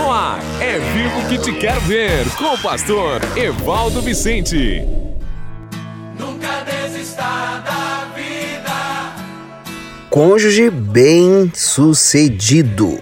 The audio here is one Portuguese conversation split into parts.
No ar, é vivo que te quero ver, com o pastor Evaldo Vicente. Nunca desista da vida. Cônjuge bem-sucedido.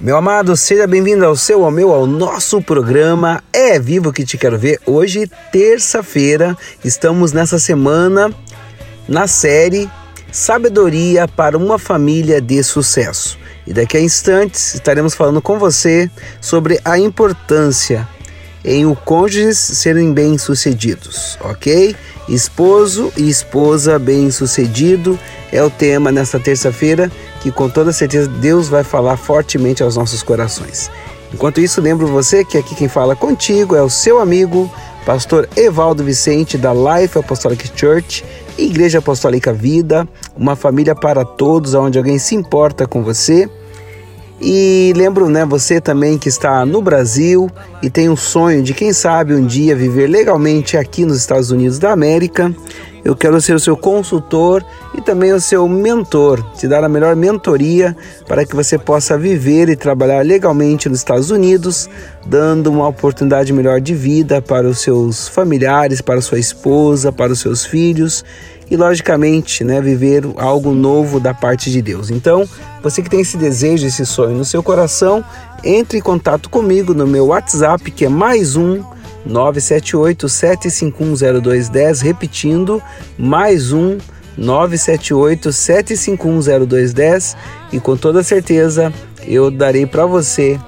Meu amado, seja bem-vindo ao seu, ao meu, ao nosso programa É Vivo que te quero ver. Hoje, terça-feira, estamos nessa semana na série Sabedoria para uma família de sucesso. E daqui a instantes estaremos falando com você sobre a importância em o cônjuges serem bem-sucedidos, ok? Esposo e esposa bem-sucedido é o tema nesta terça-feira que com toda certeza Deus vai falar fortemente aos nossos corações. Enquanto isso, lembro você que aqui quem fala contigo é o seu amigo, pastor Evaldo Vicente da Life Apostolic Church, Igreja Apostólica Vida, uma família para todos, onde alguém se importa com você. E lembro, né, você também que está no Brasil e tem um sonho de quem sabe um dia viver legalmente aqui nos Estados Unidos da América. Eu quero ser o seu consultor e também o seu mentor, te dar a melhor mentoria para que você possa viver e trabalhar legalmente nos Estados Unidos, dando uma oportunidade melhor de vida para os seus familiares, para sua esposa, para os seus filhos e, logicamente, né, viver algo novo da parte de Deus. Então, você que tem esse desejo, esse sonho no seu coração, entre em contato comigo no meu WhatsApp, que é mais um 978 7510210, repetindo, mais um 978 7510210 e com toda certeza eu darei para você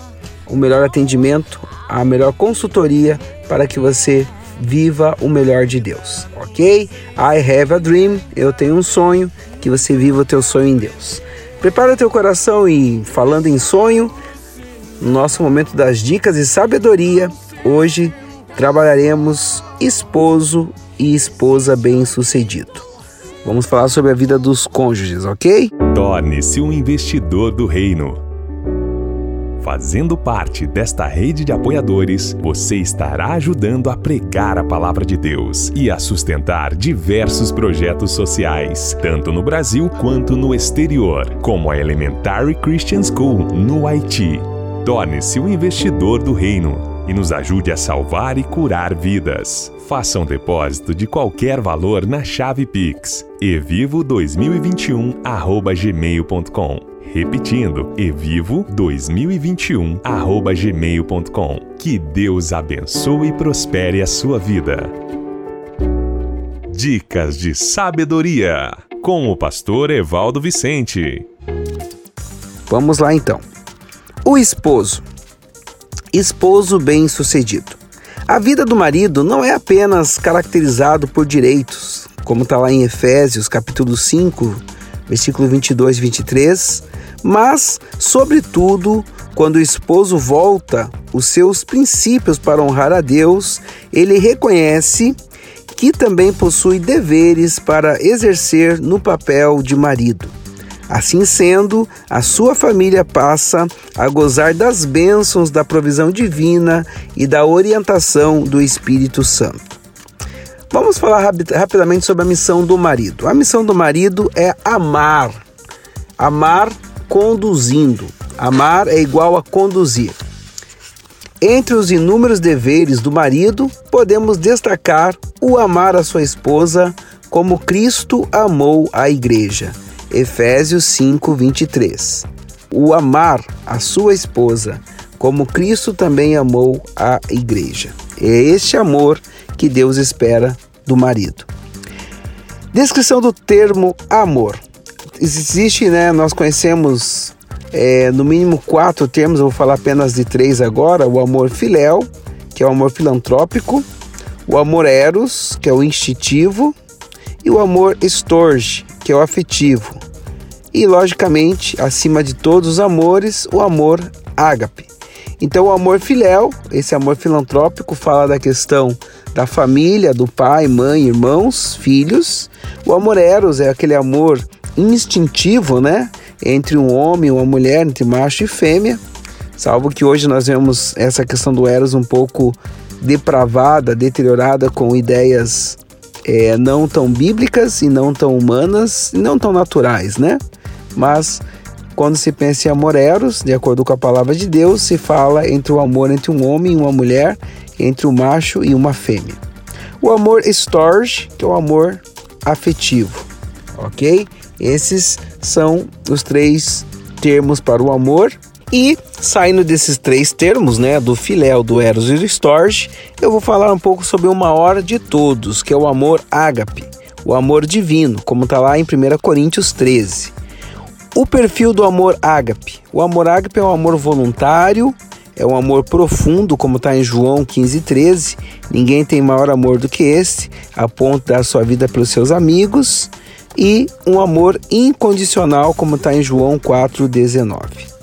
o melhor atendimento, a melhor consultoria para que você viva o melhor de Deus, ok? I have a dream, eu tenho um sonho, que você viva o teu sonho em Deus. Prepara teu coração e falando em sonho, no nosso momento das dicas e sabedoria, hoje trabalharemos esposo e esposa bem-sucedido. Vamos falar sobre a vida dos cônjuges, ok? Torne-se um investidor do reino. Fazendo parte desta rede de apoiadores, você estará ajudando a pregar a palavra de Deus e a sustentar diversos projetos sociais, tanto no Brasil quanto no exterior, como a Elementary Christian School no Haiti. Torne-se um investidor do reino e nos ajude a salvar e curar vidas. Faça um depósito de qualquer valor na chave Pix evivo2021@gmail.com. Repetindo, evivo2021@gmail.com. Que Deus abençoe e prospere a sua vida. Dicas de sabedoria com o pastor Evaldo Vicente. Vamos lá então. O esposo esposo bem-sucedido. A vida do marido não é apenas caracterizado por direitos, como está lá em Efésios, capítulo 5, versículo 22 e 23, mas, sobretudo, quando o esposo volta os seus princípios para honrar a Deus, ele reconhece que também possui deveres para exercer no papel de marido. Assim sendo, a sua família passa a gozar das bênçãos da provisão divina e da orientação do Espírito Santo. Vamos falar rapidamente sobre a missão do marido. A missão do marido é amar. Amar conduzindo. Amar é igual a conduzir. Entre os inúmeros deveres do marido, podemos destacar o amar a sua esposa como Cristo amou a igreja. Efésios 5, 23. O amar a sua esposa como Cristo também amou a igreja. É este amor que Deus espera do marido. Descrição do termo amor. Existe, né? Nós conhecemos é, no mínimo quatro termos, vou falar apenas de três agora: o amor filéu, que é o amor filantrópico, o amor eros, que é o instintivo, e o amor storge, que é o afetivo. E, logicamente, acima de todos os amores, o amor ágape. Então, o amor filéu, esse amor filantrópico, fala da questão da família, do pai, mãe, irmãos, filhos. O amor eros é aquele amor instintivo, né? Entre um homem e uma mulher, entre macho e fêmea. Salvo que hoje nós vemos essa questão do eros um pouco depravada, deteriorada com ideias é, não tão bíblicas e não tão humanas e não tão naturais, né? Mas quando se pensa em amor eros, de acordo com a palavra de Deus, se fala entre o amor entre um homem e uma mulher, entre um macho e uma fêmea. O amor storge, que é o amor afetivo, ok? Esses são os três termos para o amor. E saindo desses três termos, né, do filéu, do eros e do storge, eu vou falar um pouco sobre o maior de todos, que é o amor ágape, o amor divino, como está lá em 1 Coríntios 13. O perfil do amor ágape. O amor ágape é um amor voluntário, é um amor profundo, como está em João 15,13. Ninguém tem maior amor do que esse, a ponto de dar sua vida pelos seus amigos. E um amor incondicional, como está em João 4,19.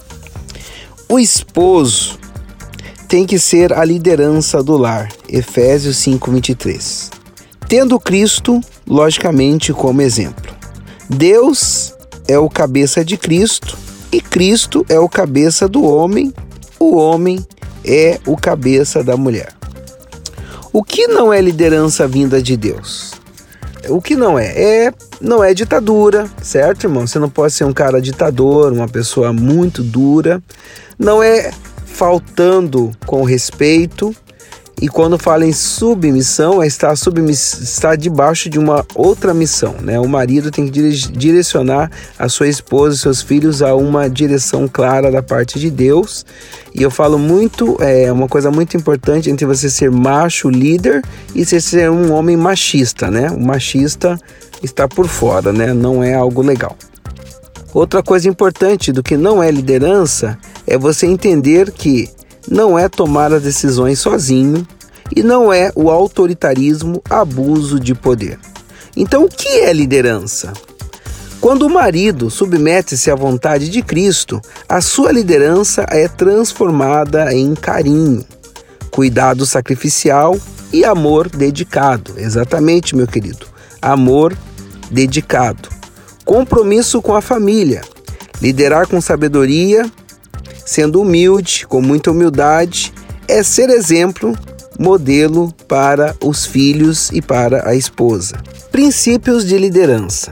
O esposo tem que ser a liderança do lar. Efésios 5:23. Tendo Cristo, logicamente, como exemplo. Deus é o cabeça de Cristo e Cristo é o cabeça do homem, o homem é o cabeça da mulher. O que não é liderança vinda de Deus? O que não é? É não é ditadura, certo, irmão? Você não pode ser um cara ditador, uma pessoa muito dura. Não é faltando com respeito. E quando fala em submissão, é estar, estar debaixo de uma outra missão. Né? O marido tem que direcionar a sua esposa e seus filhos a uma direção clara da parte de Deus. E eu falo muito, é uma coisa muito importante entre você ser macho, líder, e você ser um homem machista. Né? O machista está por fora, né? não é algo legal. Outra coisa importante do que não é liderança é você entender que não é tomar as decisões sozinho e não é o autoritarismo abuso de poder. Então, o que é liderança? Quando o marido submete-se à vontade de Cristo, a sua liderança é transformada em carinho, cuidado sacrificial e amor dedicado. Exatamente, meu querido. Amor dedicado. Compromisso com a família. Liderar com sabedoria sendo humilde, com muita humildade, é ser exemplo, modelo para os filhos e para a esposa. Princípios de liderança.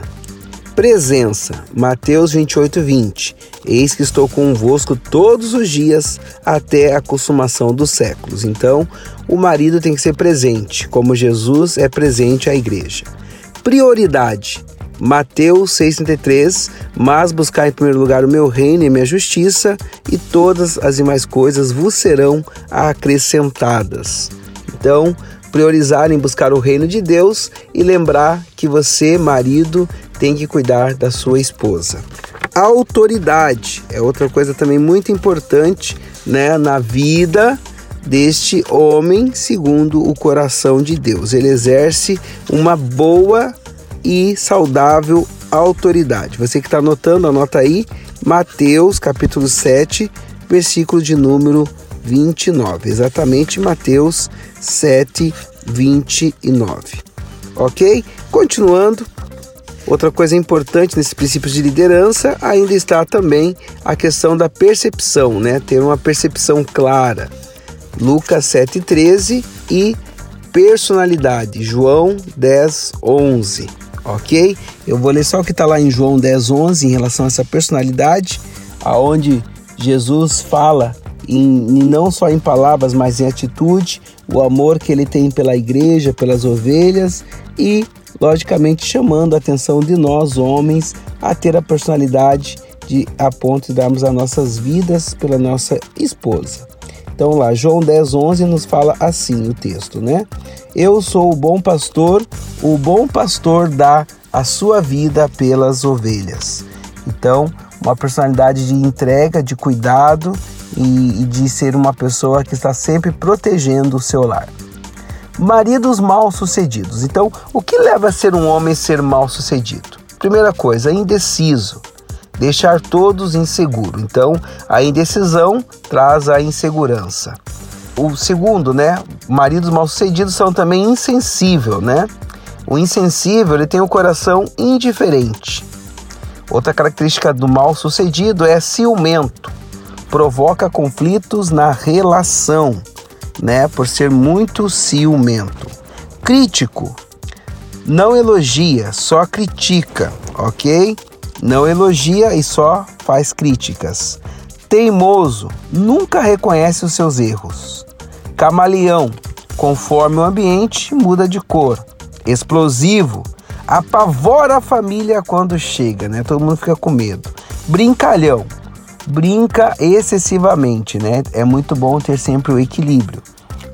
Presença, Mateus 28, 20. Eis que estou convosco todos os dias até a consumação dos séculos. Então, o marido tem que ser presente, como Jesus é presente à igreja. Prioridade, Mateus 6,33, mas buscar em primeiro lugar o meu reino e minha justiça, e todas as demais coisas vos serão acrescentadas. Então, priorizar em buscar o reino de Deus e lembrar que você, marido, tem que cuidar da sua esposa. Autoridade é outra coisa também muito importante né, na vida deste homem segundo o coração de Deus. Ele exerce uma boa e saudável autoridade. Você que está anotando, anota aí Mateus capítulo 7, versículo de número 29. Exatamente Mateus 7, 29. Ok? Continuando, outra coisa importante nesses princípios de liderança ainda está também a questão da percepção, né? Ter uma percepção clara. Lucas 7,13 e personalidade, João 10, 11 ok? Eu vou ler só o que está lá em João 10, 11 em relação a essa personalidade, aonde Jesus fala em, não só em palavras, mas em atitude, o amor que ele tem pela igreja, pelas ovelhas e, logicamente, chamando a atenção de nós, homens, a ter a personalidade de a ponto de darmos as nossas vidas pela nossa esposa. Então lá, João 10, 11 nos fala assim o texto, né? Eu sou o bom pastor, o bom pastor dá a sua vida pelas ovelhas. Então, uma personalidade de entrega, de cuidado e, e de ser uma pessoa que está sempre protegendo o seu lar. Maridos mal sucedidos. Então, o que leva a ser um homem ser mal sucedido? Primeira coisa, indeciso deixar todos inseguros. Então, a indecisão traz a insegurança. O segundo, né, maridos mal-sucedidos são também insensível, né? O insensível, ele tem o coração indiferente. Outra característica do mal-sucedido é ciumento. Provoca conflitos na relação, né, por ser muito ciumento. Crítico. Não elogia, só critica, OK? Não elogia e só faz críticas. Teimoso, nunca reconhece os seus erros. Camaleão, conforme o ambiente, muda de cor. Explosivo, apavora a família quando chega, né? Todo mundo fica com medo. Brincalhão, brinca excessivamente, né? É muito bom ter sempre o equilíbrio.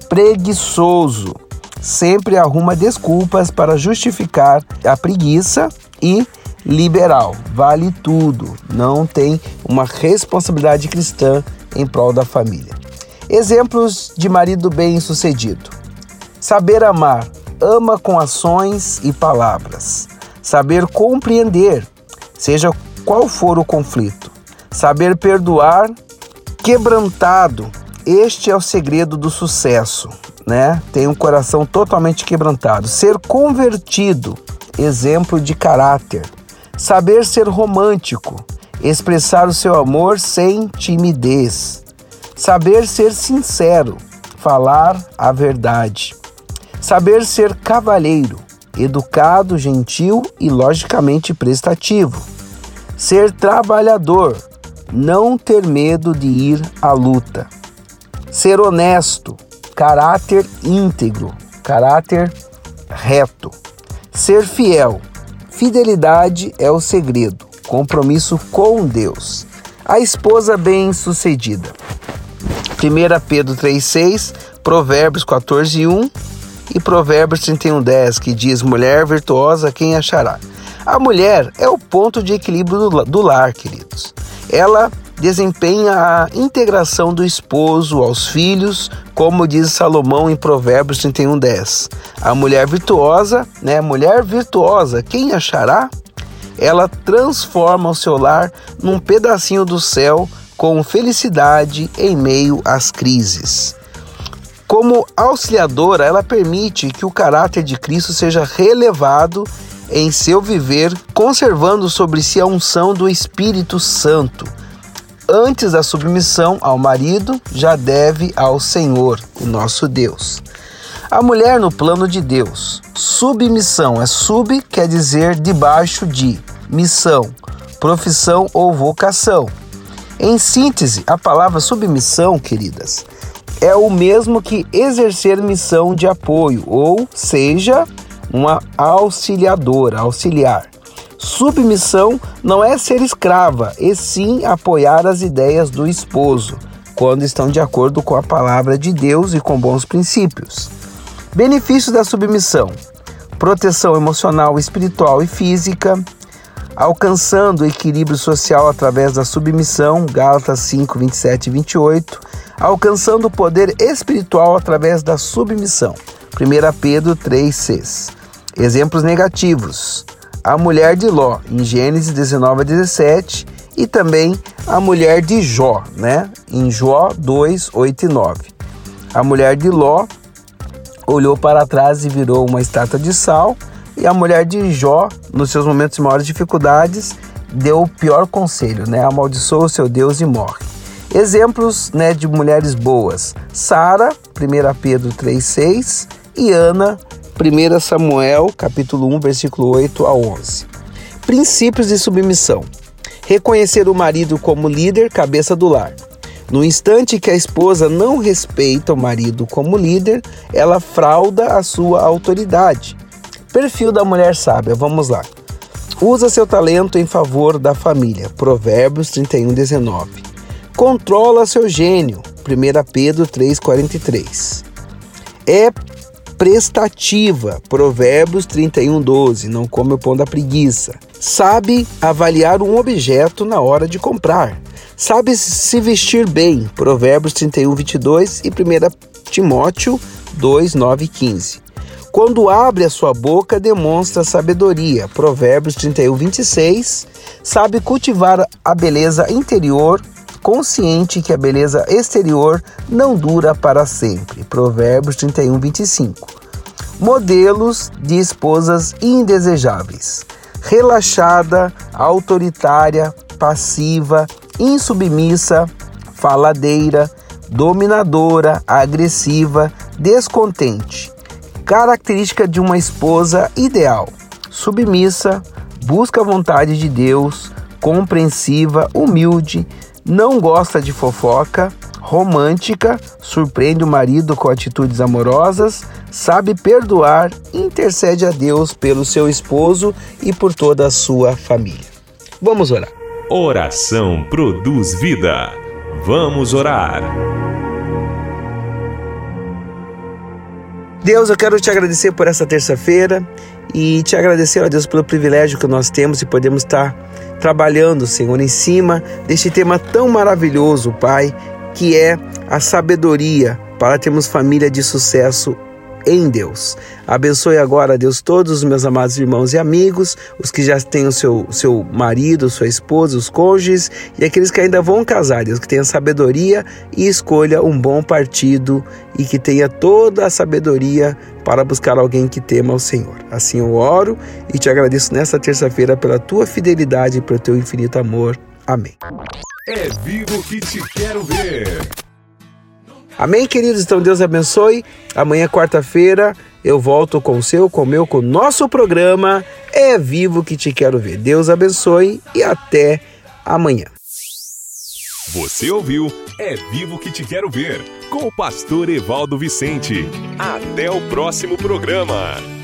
Preguiçoso, sempre arruma desculpas para justificar a preguiça e liberal, vale tudo, não tem uma responsabilidade cristã em prol da família. Exemplos de marido bem-sucedido: saber amar, ama com ações e palavras, saber compreender, seja qual for o conflito, saber perdoar, quebrantado. Este é o segredo do sucesso, né? Tem um coração totalmente quebrantado. Ser convertido, exemplo de caráter. Saber ser romântico, expressar o seu amor sem timidez. Saber ser sincero, falar a verdade. Saber ser cavalheiro, educado, gentil e logicamente prestativo. Ser trabalhador, não ter medo de ir à luta. Ser honesto, caráter íntegro, caráter reto. Ser fiel, Fidelidade é o segredo, compromisso com Deus. A esposa bem-sucedida. 1 Pedro 3,6, Provérbios 14,1 e Provérbios 31,10, que diz: Mulher virtuosa, quem achará? A mulher é o ponto de equilíbrio do, lar, queridos. Ela desempenha a integração do esposo aos filhos, como diz Salomão em Provérbios 31:10. A mulher virtuosa, né, mulher virtuosa, quem achará? Ela transforma o seu lar num pedacinho do céu com felicidade em meio às crises. Como auxiliadora, ela permite que o caráter de Cristo seja relevado em seu viver, conservando sobre si a unção do Espírito Santo antes da submissão ao marido, já deve ao Senhor, o nosso Deus. A mulher no plano de Deus. Submissão é sub quer dizer debaixo de, missão, profissão ou vocação. Em síntese, a palavra submissão, queridas, é o mesmo que exercer missão de apoio, ou seja, uma auxiliadora, auxiliar. Submissão não é ser escrava, e sim apoiar as ideias do esposo, quando estão de acordo com a palavra de Deus e com bons princípios. Benefícios da submissão: proteção emocional, espiritual e física, alcançando o equilíbrio social através da submissão, Gálatas 5, 27 e 28, alcançando o poder espiritual através da submissão, 1 Pedro 3, 6. Exemplos negativos: a mulher de Ló, em Gênesis 19 a 17, e também a mulher de Jó, né, em Jó 2, 8 e 9. A mulher de Ló olhou para trás e virou uma estátua de sal, e a mulher de Jó, nos seus momentos de maiores dificuldades, deu o pior conselho, né? Amaldiçoa o seu Deus e morre. Exemplos né, de mulheres boas: Sara, 1 Pedro 3,6 e Ana, 1 Samuel, capítulo 1, versículo 8 a 11. Princípios de submissão. Reconhecer o marido como líder, cabeça do lar. No instante que a esposa não respeita o marido como líder, ela frauda a sua autoridade. Perfil da mulher sábia, vamos lá. Usa seu talento em favor da família. Provérbios 31, 19. Controla seu gênio. 1 Pedro 3,43. É prestativa. Provérbios 31, 12. Não come o pão da preguiça. Sabe avaliar um objeto na hora de comprar. Sabe se vestir bem. Provérbios 31, 22 e 1 Timóteo 2, 9 e 15. Quando abre a sua boca, demonstra sabedoria. Provérbios 31, 26. Sabe cultivar a beleza interior consciente que a beleza exterior não dura para sempre. Provérbios 31, 25. Modelos de esposas indesejáveis: relaxada, autoritária, passiva, insubmissa, faladeira, dominadora, agressiva, descontente. Característica de uma esposa ideal: submissa, busca a vontade de Deus, compreensiva, humilde, não gosta de fofoca, romântica, surpreende o marido com atitudes amorosas, sabe perdoar, intercede a Deus pelo seu esposo e por toda a sua família. Vamos orar. Oração produz vida. Vamos orar. Deus, eu quero te agradecer por essa terça-feira e te agradecer, ó Deus, pelo privilégio que nós temos e podemos estar trabalhando, Senhor, em cima deste tema tão maravilhoso, Pai, que é a sabedoria para termos família de sucesso em Deus. Abençoe agora, Deus, todos os meus amados irmãos e amigos, os que já têm o seu, seu marido, sua esposa, os cônjuges e aqueles que ainda vão casar, Deus, que tenha sabedoria e escolha um bom partido e que tenha toda a sabedoria para buscar alguém que tema o Senhor. Assim eu oro e te agradeço nesta terça-feira pela tua fidelidade e pelo teu infinito amor. Amém. É vivo que te quero ver. Amém, queridos? Então Deus abençoe. Amanhã, quarta-feira, eu volto com o seu, com o meu, com o nosso programa É Vivo que Te Quero Ver. Deus abençoe e até amanhã. Você ouviu É Vivo que Te Quero Ver com o pastor Evaldo Vicente. Até o próximo programa.